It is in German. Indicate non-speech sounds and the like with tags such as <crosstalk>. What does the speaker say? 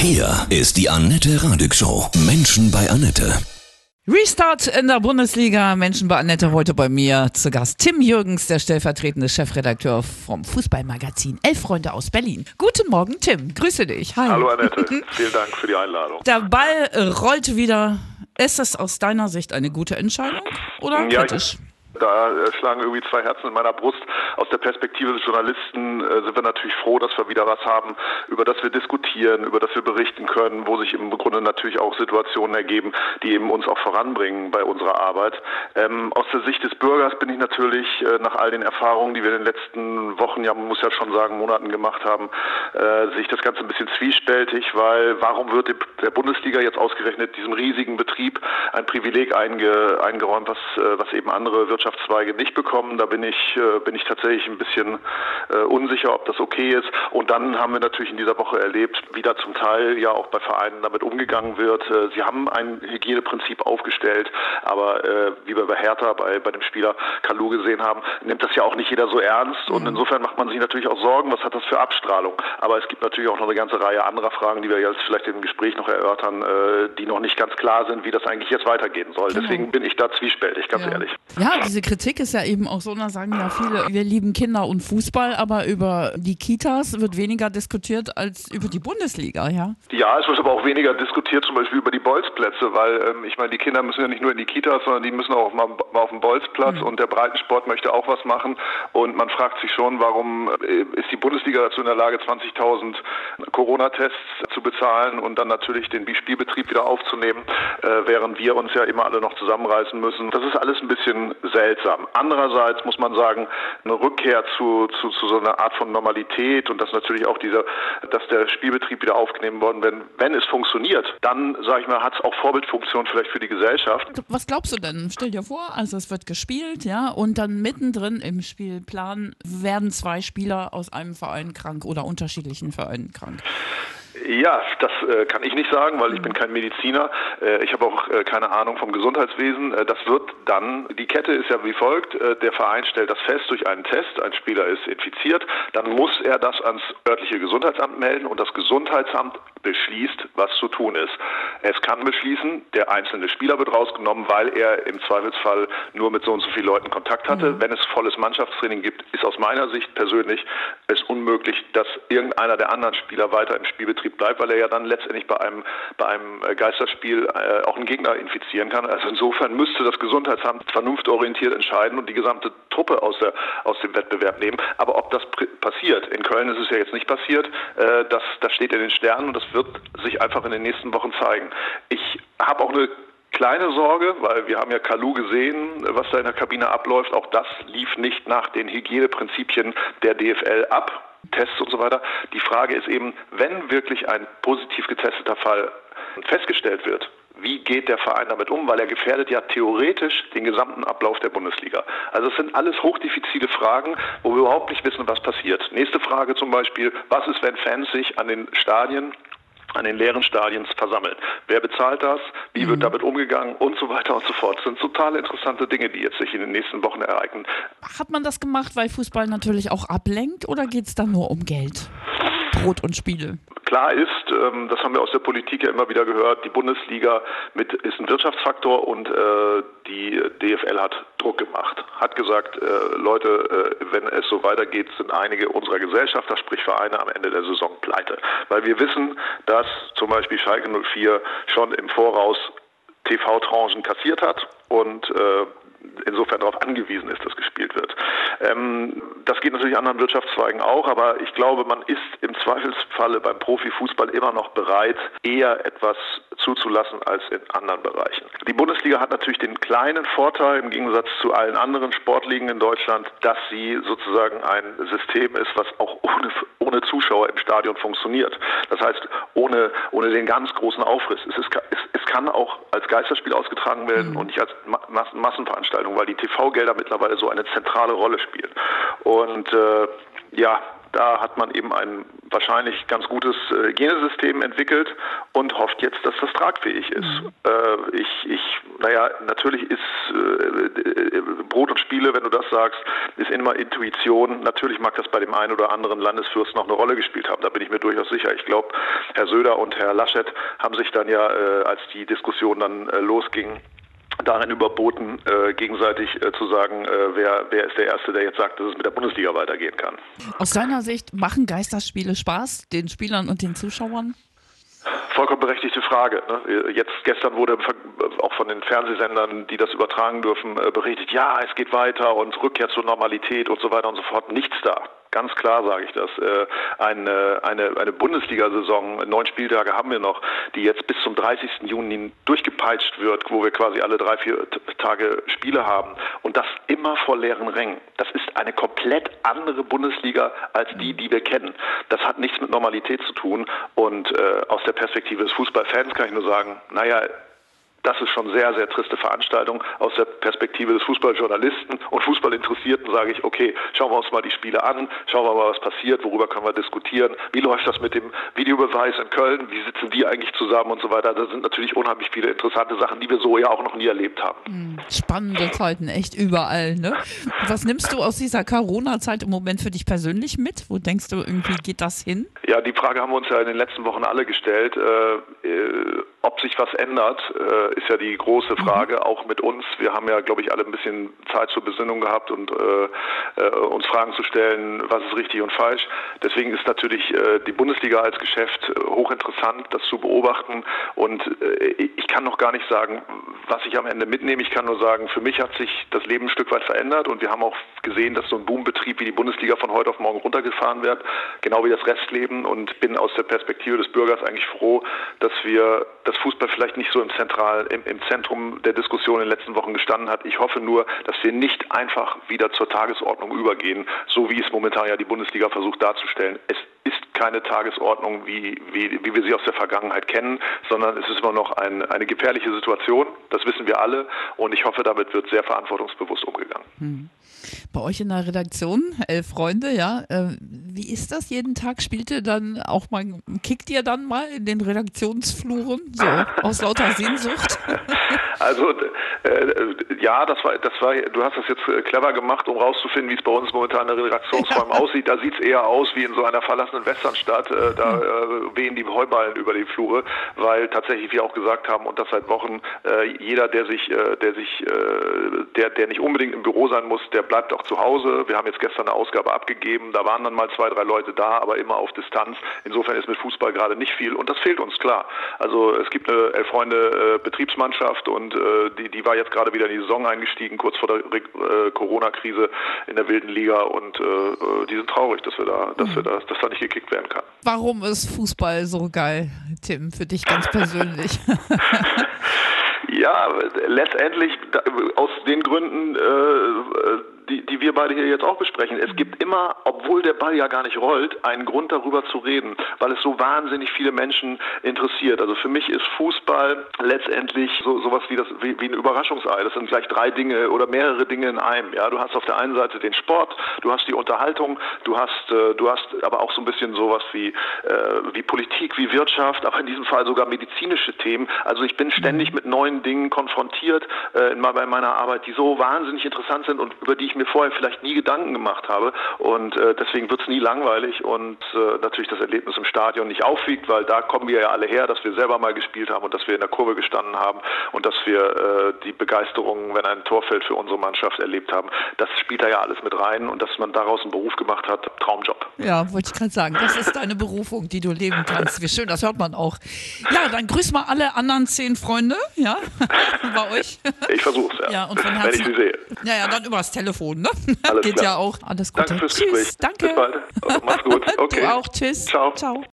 Hier ist die Annette Radig Show. Menschen bei Annette. Restart in der Bundesliga. Menschen bei Annette heute bei mir zu Gast. Tim Jürgens, der stellvertretende Chefredakteur vom Fußballmagazin Elf Freunde aus Berlin. Guten Morgen, Tim. Grüße dich. Hi. Hallo Annette. <laughs> Vielen Dank für die Einladung. Der Ball rollt wieder. Ist das aus deiner Sicht eine gute Entscheidung oder ja, kritisch? Ich da schlagen irgendwie zwei Herzen in meiner Brust. Aus der Perspektive des Journalisten äh, sind wir natürlich froh, dass wir wieder was haben, über das wir diskutieren, über das wir berichten können, wo sich im Grunde natürlich auch Situationen ergeben, die eben uns auch voranbringen bei unserer Arbeit. Ähm, aus der Sicht des Bürgers bin ich natürlich äh, nach all den Erfahrungen, die wir in den letzten Wochen, ja man muss ja schon sagen, Monaten gemacht haben, äh, sehe ich das Ganze ein bisschen zwiespältig, weil warum wird der Bundesliga jetzt ausgerechnet diesem riesigen Betrieb ein Privileg einge, eingeräumt, was, äh, was eben andere Wirtschafts Wirtschaftszweige nicht bekommen. Da bin ich, äh, bin ich tatsächlich ein bisschen äh, unsicher, ob das okay ist. Und dann haben wir natürlich in dieser Woche erlebt, wie da zum Teil ja auch bei Vereinen damit umgegangen wird. Äh, sie haben ein Hygieneprinzip aufgestellt, aber äh, wie wir bei Hertha, bei, bei dem Spieler Kalu gesehen haben, nimmt das ja auch nicht jeder so ernst. Und mhm. insofern macht man sich natürlich auch Sorgen, was hat das für Abstrahlung. Aber es gibt natürlich auch noch eine ganze Reihe anderer Fragen, die wir jetzt vielleicht im Gespräch noch erörtern, äh, die noch nicht ganz klar sind, wie das eigentlich jetzt weitergehen soll. Genau. Deswegen bin ich da zwiespältig, ganz ja. ehrlich. Ja, diese diese Kritik ist ja eben auch so, da sagen ja viele, wir lieben Kinder und Fußball, aber über die Kitas wird weniger diskutiert als über die Bundesliga, ja? Ja, es wird aber auch weniger diskutiert, zum Beispiel über die Bolzplätze, weil ähm, ich meine, die Kinder müssen ja nicht nur in die Kitas, sondern die müssen auch mal, auf den Bolzplatz mhm. und der Breitensport möchte auch was machen und man fragt sich schon, warum äh, ist die Bundesliga dazu in der Lage, 20.000 Corona-Tests zu bezahlen und dann natürlich den Spielbetrieb wieder aufzunehmen, äh, während wir uns ja immer alle noch zusammenreißen müssen. Das ist alles ein bisschen seltsam. Andererseits muss man sagen, eine Rückkehr zu, zu, zu so einer Art von Normalität und dass natürlich auch dieser, dass der Spielbetrieb wieder aufgenommen worden, wenn, wenn es funktioniert, dann, sage ich mal, hat es auch Vorbildfunktion vielleicht für die Gesellschaft. Was glaubst du denn? Stell dir vor, also es wird gespielt, ja, und dann mittendrin im Spielplan werden zwei Spieler aus einem Verein krank oder unterschiedlichen Vereinen krank. Ja, das äh, kann ich nicht sagen, weil ich bin kein Mediziner. Äh, ich habe auch äh, keine Ahnung vom Gesundheitswesen. Äh, das wird dann, die Kette ist ja wie folgt. Äh, der Verein stellt das fest durch einen Test. Ein Spieler ist infiziert. Dann muss er das ans örtliche Gesundheitsamt melden und das Gesundheitsamt beschließt, was zu tun ist. Es kann beschließen, der einzelne Spieler wird rausgenommen, weil er im Zweifelsfall nur mit so und so vielen Leuten Kontakt hatte. Mhm. Wenn es volles Mannschaftstraining gibt, ist aus meiner Sicht persönlich es unmöglich, dass irgendeiner der anderen Spieler weiter im Spielbetrieb bleibt, weil er ja dann letztendlich bei einem, bei einem Geisterspiel äh, auch einen Gegner infizieren kann. Also insofern müsste das Gesundheitsamt vernunftorientiert entscheiden und die gesamte Truppe aus, der, aus dem Wettbewerb nehmen. Aber ob das passiert, in Köln ist es ja jetzt nicht passiert, äh, das, das steht in den Sternen und das wird sich einfach in den nächsten Wochen zeigen. Ich habe auch eine kleine Sorge, weil wir haben ja Kalu gesehen, was da in der Kabine abläuft. Auch das lief nicht nach den Hygieneprinzipien der DFL ab. Tests und so weiter. Die Frage ist eben, wenn wirklich ein positiv getesteter Fall festgestellt wird, wie geht der Verein damit um, weil er gefährdet ja theoretisch den gesamten Ablauf der Bundesliga. Also es sind alles hochdiffizile Fragen, wo wir überhaupt nicht wissen, was passiert. Nächste Frage zum Beispiel, was ist, wenn Fans sich an den Stadien an den leeren Stadien versammeln. Wer bezahlt das? Wie mhm. wird damit umgegangen? Und so weiter und so fort. Das sind total interessante Dinge, die jetzt sich in den nächsten Wochen ereignen. Hat man das gemacht, weil Fußball natürlich auch ablenkt oder geht es da nur um Geld? Brot und Spiele. Klar ist, ähm, das haben wir aus der Politik ja immer wieder gehört, die Bundesliga mit, ist ein Wirtschaftsfaktor und äh, die DFL hat Druck gemacht, hat gesagt, äh, Leute, äh, wenn es so weitergeht, sind einige unserer Gesellschafter, sprich Vereine, am Ende der Saison pleite. Weil wir wissen, dass zum Beispiel Schalke 04 schon im Voraus TV-Tranchen kassiert hat und äh, insofern darauf angewiesen ist, dass gespielt wird. Ähm, das geht natürlich anderen Wirtschaftszweigen auch, aber ich glaube, man ist im Zweifelsfalle beim Profifußball immer noch bereit, eher etwas zuzulassen als in anderen Bereichen. Die Bundesliga hat natürlich den kleinen Vorteil im Gegensatz zu allen anderen Sportligen in Deutschland, dass sie sozusagen ein System ist, was auch ohne, ohne Zuschauer im Stadion funktioniert. Das heißt, ohne, ohne den ganz großen Aufriss. Es, ist, es, es kann auch als Geisterspiel ausgetragen werden mhm. und nicht als Massenveranstaltung, weil die TV-Gelder mittlerweile so eine zentrale Rolle spielen. Und äh, ja, Da hat man eben ein wahrscheinlich ganz gutes äh, Hygienesystem entwickelt und hofft jetzt, dass das tragfähig ist. Mhm. Äh, ich, ich, naja, natürlich ist äh, Brot und Spiele, wenn du das sagst, ist immer Intuition. Natürlich mag das bei dem einen oder anderen Landesfürst noch eine Rolle gespielt haben. Da bin ich mir durchaus sicher. Ich glaube, Herr Söder und Herr Laschet haben sich dann ja, äh, als die Diskussion dann äh, losging, darin überboten, äh, gegenseitig äh, zu sagen, äh, wer, wer ist der Erste, der jetzt sagt, dass es mit der Bundesliga weitergehen kann. Aus deiner Sicht machen Geisterspiele Spaß, den Spielern und den Zuschauern? Vollkommen berechtigte Frage. Ne? Jetzt gestern wurde auch von den Fernsehsendern, die das übertragen dürfen, äh, berichtet, ja, es geht weiter und Rückkehr zur Normalität und so weiter und so fort. Nichts da. Ganz klar sage ich das. Äh, eine, eine, eine Bundesliga-Saison, neun Spieltage haben wir noch, die jetzt bis zum 30. Juni durchgepeitscht wird, wo wir quasi alle drei, vier Tage Spiele haben. Und das immer vor leeren Rängen. Das ist eine komplett andere Bundesliga als die, die wir kennen. Das hat nichts mit Normalität zu tun. Und äh, aus der Perspektive des Fußballfans kann ich nur sagen, naja, das ist schon sehr, sehr triste Veranstaltung. Aus der Perspektive des Fußballjournalisten und Fußballinteressierten sage ich, okay, schauen wir uns mal die Spiele an, schauen wir mal, was passiert, worüber können wir diskutieren, wie läuft das mit dem Videobeweis in Köln, wie sitzen die eigentlich zusammen und so weiter. Da sind natürlich unheimlich viele interessante Sachen, die wir so ja auch noch nie erlebt haben. Hm, spannende Zeiten, echt überall. Ne? Was nimmst du aus dieser Corona-Zeit im Moment für dich persönlich mit? Wo denkst du, irgendwie geht das hin? Ja, die Frage haben wir uns ja in den letzten Wochen alle gestellt. Äh, äh ob sich was ändert, äh, ist ja die große mhm. Frage, mhm. auch mit uns. Wir haben ja, glaube ich, alle ein bisschen Zeit zur Besinnung gehabt und äh, äh, uns Fragen zu stellen, was ist richtig und falsch. Deswegen ist natürlich äh, die Bundesliga als Geschäft hochinteressant, das zu beobachten. Und ich kann noch gar nicht sagen, was ich am Ende mitnehme. Ich kann nur sagen, für mich hat sich das Leben ein Stück weit verändert und wir haben auch gesehen, dass so ein Boombetrieb wie die Bundesliga von heute auf morgen runtergefahren wird, genau wie das Restleben und bin aus der Perspektive des Bürgers eigentlich froh, dass wir das Fußball vielleicht nicht so im, Zentral, im, im Zentrum der Diskussion in den letzten Wochen gestanden hat. Ich hoffe nur, dass wir nicht einfach wieder zur Tagesordnung übergehen, so wie es momentan ja die Bundesliga versucht darzustellen. Es ist keine Tagesordnung, wie, wie, wie wir sie aus der Vergangenheit kennen, sondern es ist immer noch ein, eine gefährliche Situation. Das wissen wir alle und ich hoffe, damit wird sehr verantwortungsbewusst umgegangen. Hm. Bei euch in der Redaktion, elf Freunde, ja. Äh, wie ist das jeden Tag? Spielt ihr dann auch mal, kickt ihr dann mal in den Redaktionsfluren, so aus lauter Sehnsucht? <laughs> Also äh, ja, das war, das war, du hast das jetzt äh, clever gemacht, um rauszufinden, wie es bei uns momentan in der Redaktionsräume ja. aussieht. Da sieht es eher aus wie in so einer verlassenen Westernstadt. Äh, da hm. äh, wehen die Heuballen über die Flure, weil tatsächlich wir auch gesagt haben und das seit Wochen, äh, jeder, der sich, äh, der sich, äh, der, der nicht unbedingt im Büro sein muss, der bleibt auch zu Hause. Wir haben jetzt gestern eine Ausgabe abgegeben, da waren dann mal zwei, drei Leute da, aber immer auf Distanz. Insofern ist mit Fußball gerade nicht viel und das fehlt uns klar. Also es gibt eine Elf Freunde äh, Betriebsmannschaft und äh, die, die war jetzt gerade wieder in die Saison eingestiegen, kurz vor der äh, Corona-Krise in der wilden Liga und die sind traurig, dass wir da, dass wir da, dass da nicht gekickt werden kann. Warum ist Fußball so geil, Tim, für dich ganz persönlich? <laughs> ja, letztendlich aus den Gründen, äh, die, die wir beide hier jetzt auch besprechen. Es gibt immer, obwohl der Ball ja gar nicht rollt, einen Grund darüber zu reden, weil es so wahnsinnig viele Menschen interessiert. Also für mich ist Fußball letztendlich so sowas wie das wie, wie ein Überraschungsei. Das sind gleich drei Dinge oder mehrere Dinge in einem. Ja, du hast auf der einen Seite den Sport, du hast die Unterhaltung, du hast äh, du hast aber auch so ein bisschen sowas wie äh, wie Politik, wie Wirtschaft, auch in diesem Fall sogar medizinische Themen. Also ich bin ständig mit neuen Dingen konfrontiert äh, in, bei meiner Arbeit, die so wahnsinnig interessant sind und über die ich mir vorher vielleicht nie Gedanken gemacht habe. Und äh, deswegen wird es nie langweilig und äh, natürlich das Erlebnis im Stadion nicht aufwiegt, weil da kommen wir ja alle her, dass wir selber mal gespielt haben und dass wir in der Kurve gestanden haben und dass wir äh, die Begeisterung, wenn ein Tor fällt, für unsere Mannschaft erlebt haben. Das spielt da ja alles mit rein und dass man daraus einen Beruf gemacht hat, Traumjob. Ja, wollte ich gerade sagen. Das ist deine Berufung, die du leben kannst. Wie schön, das hört man auch. Ja, dann grüß mal alle anderen zehn Freunde, ja, <laughs> bei euch. Ich versuche es, ja. ja und von Herzen, wenn ich sie sehe. Ja, ja, dann übers Telefon. Telefon, ne? <laughs> Alles Geht klar. ja auch. Alles Gute. Danke fürs Gespräch. Danke. Bis bald. Also, mach's gut. <laughs> Okay. Du auch. Tschüss. Ciao. Ciao.